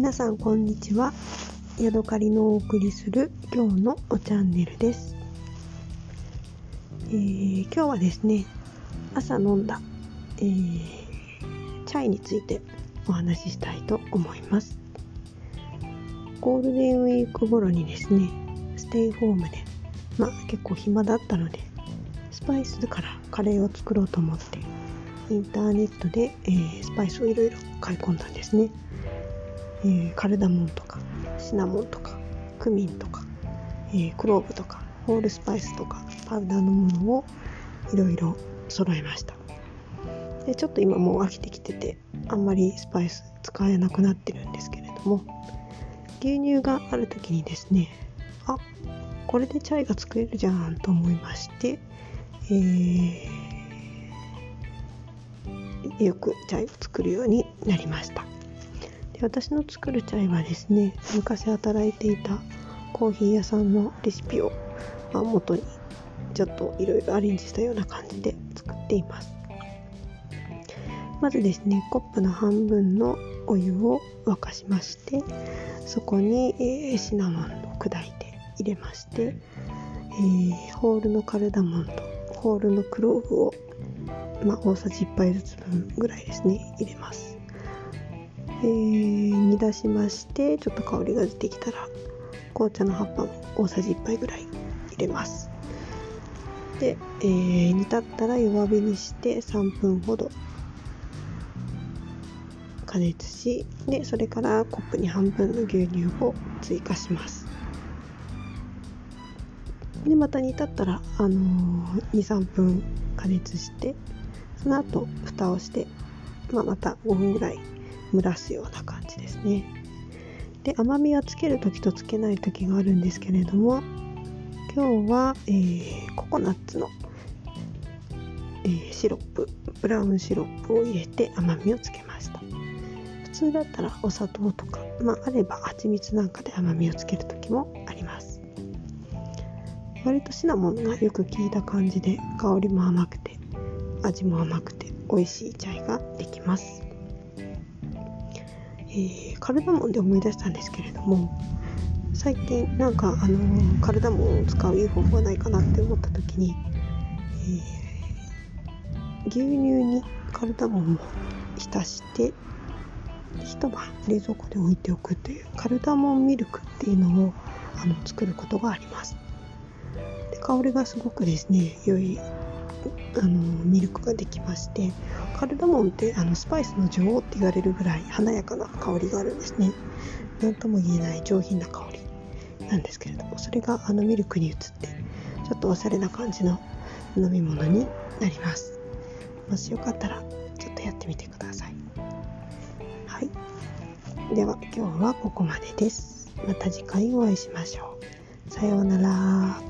皆さんこんにちは。ヤドカリのお送りする今日のおチャンネルです、えー、今日はですね朝飲んだ、えー、チャイについてお話ししたいと思います。ゴールデンウィーク頃にですねステイホームでまあ結構暇だったのでスパイスからカレーを作ろうと思ってインターネットで、えー、スパイスをいろいろ買い込んだんですね。えー、カルダモンとかシナモンとかクミンとか、えー、クローブとかホールスパイスとかパウダーのものをいろいろ揃えました。でちょっと今もう飽きてきててあんまりスパイス使えなくなってるんですけれども牛乳がある時にですねあこれでチャイが作れるじゃんと思いまして、えー、よくチャイを作るようになりました。私の作るチャイはですね昔働いていたコーヒー屋さんのレシピを、まあ、元にちょっといろいろアレンジしたような感じで作っています。まずですねコップの半分のお湯を沸かしましてそこに、えー、シナモンを砕いて入れまして、えー、ホールのカルダモンとホールのクローブを、まあ、大さじ1杯ずつ分ぐらいですね入れます。えー、煮出しましてちょっと香りが出てきたら紅茶の葉っぱも大さじ1杯ぐらい入れます。で、えー、煮立ったら弱火にして3分ほど。加熱しでそれからコップに半分の牛乳を追加します。でまた煮立ったら、あのー、23分加熱してその後蓋をして、まあ、また5分ぐらい蒸らすような感じですね。で甘みはつける時とつけない時があるんですけれども今日は、えー、ココナッツの、えー、シロップブラウンシロップを入れて甘みをつけました。普通だったらお砂糖とか、まあ、あれば蜂蜜なんかで甘みをつける時もあります。割とシナモンがよく効いた感じで香りも甘くて味も甘くて美味しいチャイができます。えー、カルダモンで思い出したんですけれども最近なんかあのカルダモンを使ういい方法はないかなって思った時に、えー、牛乳にカルダモンを浸して一晩冷蔵庫で置いておくというカルダモンミルクっていうのをあの作ることがあります。で香りがすごくですね良いあのミルクができましてカルダモンってあのスパイスの女王って言われるぐらい華やかな香りがあるんですね。何とも言えない上品な香りなんですけれどもそれがあのミルクに移ってちょっとおしゃれな感じの飲み物になります。もしよかったらちょっとやってみてください。はい。では今日はここまでです。また次回お会いしましょう。さようなら。